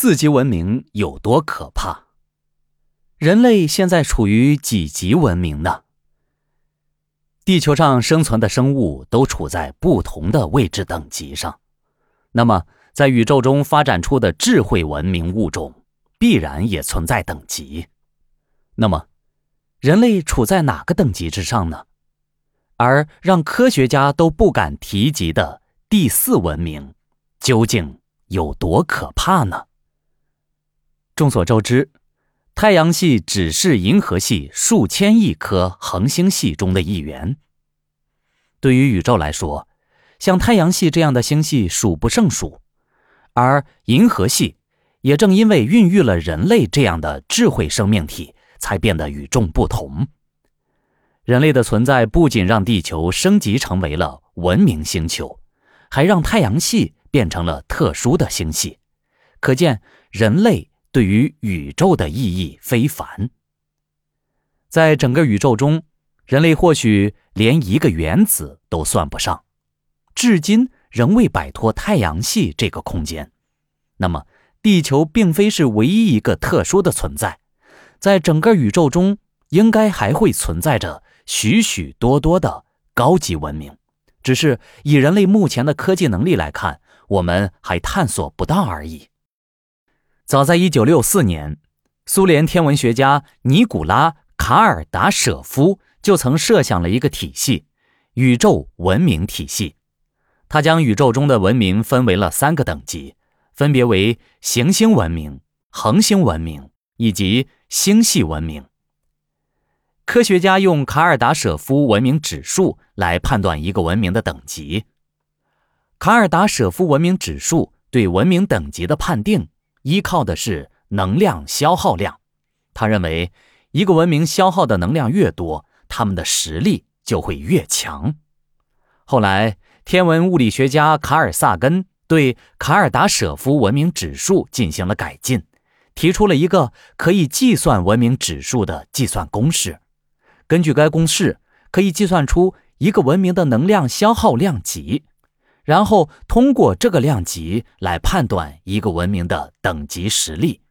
四级文明有多可怕？人类现在处于几级文明呢？地球上生存的生物都处在不同的位置等级上，那么在宇宙中发展出的智慧文明物种，必然也存在等级。那么，人类处在哪个等级之上呢？而让科学家都不敢提及的第四文明，究竟有多可怕呢？众所周知，太阳系只是银河系数千亿颗恒星系中的一员。对于宇宙来说，像太阳系这样的星系数不胜数，而银河系也正因为孕育了人类这样的智慧生命体，才变得与众不同。人类的存在不仅让地球升级成为了文明星球，还让太阳系变成了特殊的星系，可见人类。对于宇宙的意义非凡，在整个宇宙中，人类或许连一个原子都算不上，至今仍未摆脱太阳系这个空间。那么，地球并非是唯一一个特殊的存在，在整个宇宙中，应该还会存在着许许多多的高级文明，只是以人类目前的科技能力来看，我们还探索不到而已。早在1964年，苏联天文学家尼古拉·卡尔达舍夫就曾设想了一个体系——宇宙文明体系。他将宇宙中的文明分为了三个等级，分别为行星文明、恒星文明以及星系文明。科学家用卡尔达舍夫文明指数来判断一个文明的等级。卡尔达舍夫文明指数对文明等级的判定。依靠的是能量消耗量，他认为一个文明消耗的能量越多，他们的实力就会越强。后来，天文物理学家卡尔萨根对卡尔达舍夫文明指数进行了改进，提出了一个可以计算文明指数的计算公式。根据该公式，可以计算出一个文明的能量消耗量级。然后通过这个量级来判断一个文明的等级实力。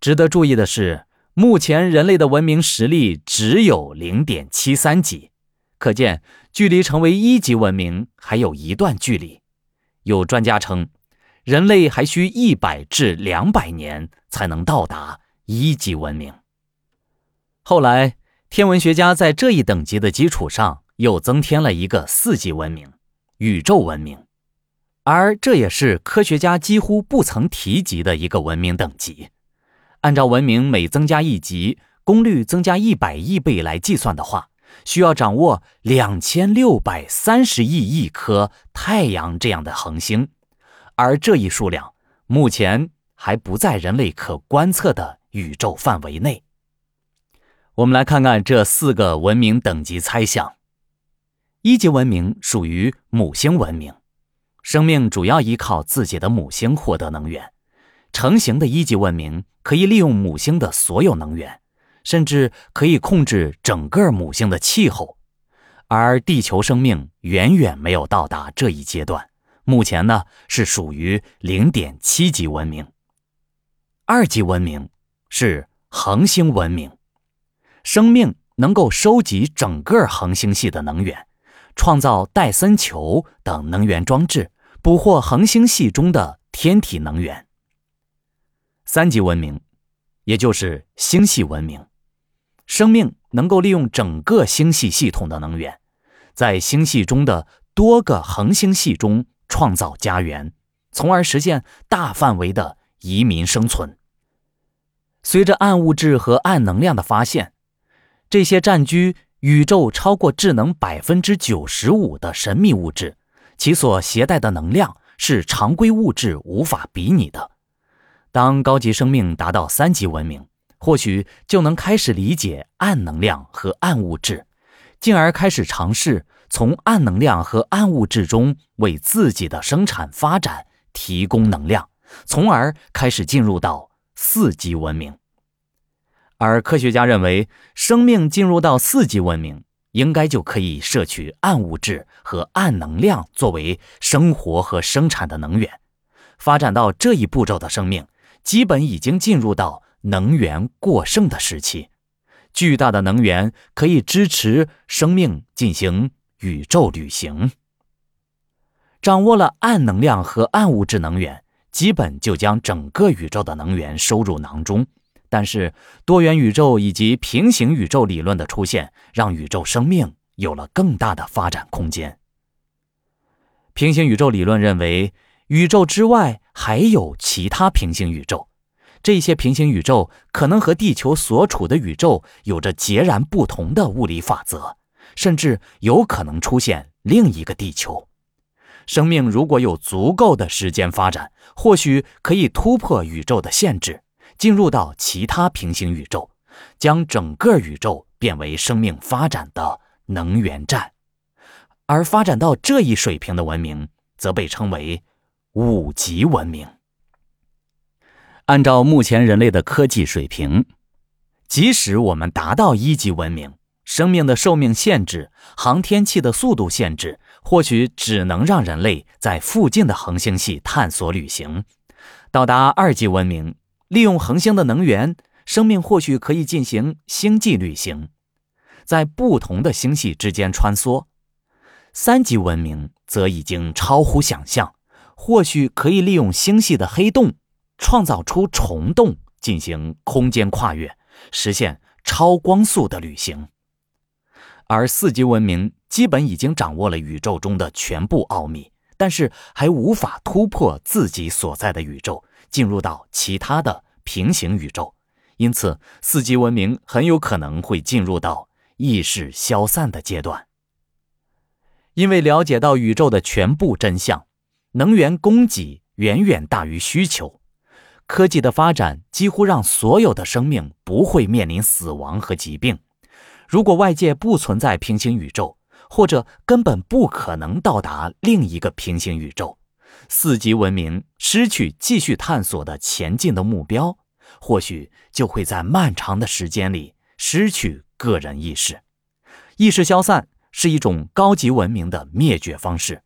值得注意的是，目前人类的文明实力只有零点七三级，可见距离成为一级文明还有一段距离。有专家称，人类还需一百至两百年才能到达一级文明。后来，天文学家在这一等级的基础上又增添了一个四级文明。宇宙文明，而这也是科学家几乎不曾提及的一个文明等级。按照文明每增加一级，功率增加一百亿倍来计算的话，需要掌握两千六百三十亿亿颗太阳这样的恒星，而这一数量目前还不在人类可观测的宇宙范围内。我们来看看这四个文明等级猜想。一级文明属于母星文明，生命主要依靠自己的母星获得能源。成型的一级文明可以利用母星的所有能源，甚至可以控制整个母星的气候。而地球生命远远没有到达这一阶段，目前呢是属于零点七级文明。二级文明是恒星文明，生命能够收集整个恒星系的能源。创造戴森球等能源装置，捕获恒星系中的天体能源。三级文明，也就是星系文明，生命能够利用整个星系系统的能源，在星系中的多个恒星系中创造家园，从而实现大范围的移民生存。随着暗物质和暗能量的发现，这些占据。宇宙超过智能百分之九十五的神秘物质，其所携带的能量是常规物质无法比拟的。当高级生命达到三级文明，或许就能开始理解暗能量和暗物质，进而开始尝试从暗能量和暗物质中为自己的生产发展提供能量，从而开始进入到四级文明。而科学家认为，生命进入到四级文明，应该就可以摄取暗物质和暗能量作为生活和生产的能源。发展到这一步骤的生命，基本已经进入到能源过剩的时期。巨大的能源可以支持生命进行宇宙旅行。掌握了暗能量和暗物质能源，基本就将整个宇宙的能源收入囊中。但是，多元宇宙以及平行宇宙理论的出现，让宇宙生命有了更大的发展空间。平行宇宙理论认为，宇宙之外还有其他平行宇宙，这些平行宇宙可能和地球所处的宇宙有着截然不同的物理法则，甚至有可能出现另一个地球。生命如果有足够的时间发展，或许可以突破宇宙的限制。进入到其他平行宇宙，将整个宇宙变为生命发展的能源站，而发展到这一水平的文明，则被称为五级文明。按照目前人类的科技水平，即使我们达到一级文明，生命的寿命限制、航天器的速度限制，或许只能让人类在附近的恒星系探索旅行。到达二级文明。利用恒星的能源，生命或许可以进行星际旅行，在不同的星系之间穿梭。三级文明则已经超乎想象，或许可以利用星系的黑洞，创造出虫洞，进行空间跨越，实现超光速的旅行。而四级文明基本已经掌握了宇宙中的全部奥秘，但是还无法突破自己所在的宇宙。进入到其他的平行宇宙，因此四级文明很有可能会进入到意识消散的阶段。因为了解到宇宙的全部真相，能源供给远远大于需求，科技的发展几乎让所有的生命不会面临死亡和疾病。如果外界不存在平行宇宙，或者根本不可能到达另一个平行宇宙。四级文明失去继续探索的前进的目标，或许就会在漫长的时间里失去个人意识。意识消散是一种高级文明的灭绝方式。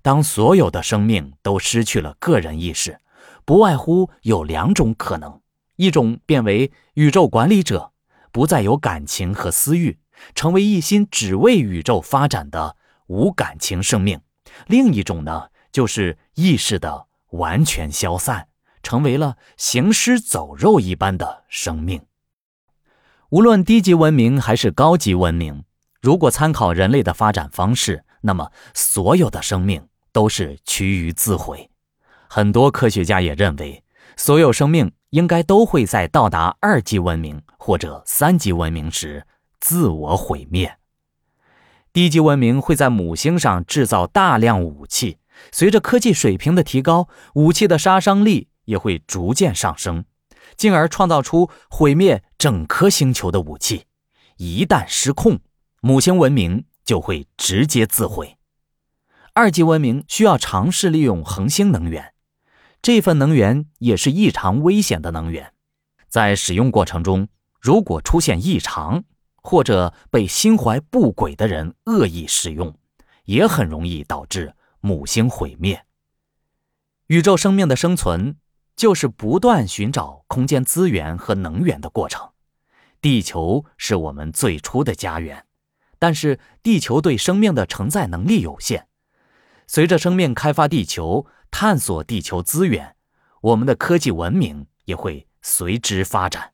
当所有的生命都失去了个人意识，不外乎有两种可能：一种变为宇宙管理者，不再有感情和私欲，成为一心只为宇宙发展的无感情生命；另一种呢？就是意识的完全消散，成为了行尸走肉一般的生命。无论低级文明还是高级文明，如果参考人类的发展方式，那么所有的生命都是趋于自毁。很多科学家也认为，所有生命应该都会在到达二级文明或者三级文明时自我毁灭。低级文明会在母星上制造大量武器。随着科技水平的提高，武器的杀伤力也会逐渐上升，进而创造出毁灭整颗星球的武器。一旦失控，母星文明就会直接自毁。二级文明需要尝试利用恒星能源，这份能源也是异常危险的能源。在使用过程中，如果出现异常，或者被心怀不轨的人恶意使用，也很容易导致。母星毁灭，宇宙生命的生存就是不断寻找空间资源和能源的过程。地球是我们最初的家园，但是地球对生命的承载能力有限。随着生命开发地球、探索地球资源，我们的科技文明也会随之发展。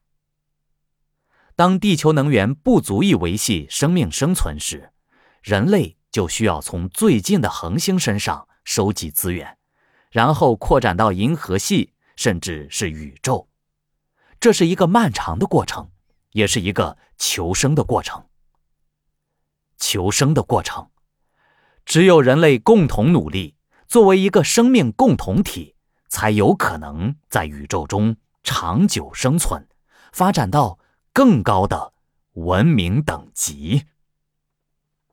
当地球能源不足以维系生命生存时，人类。就需要从最近的恒星身上收集资源，然后扩展到银河系，甚至是宇宙。这是一个漫长的过程，也是一个求生的过程。求生的过程，只有人类共同努力，作为一个生命共同体，才有可能在宇宙中长久生存，发展到更高的文明等级。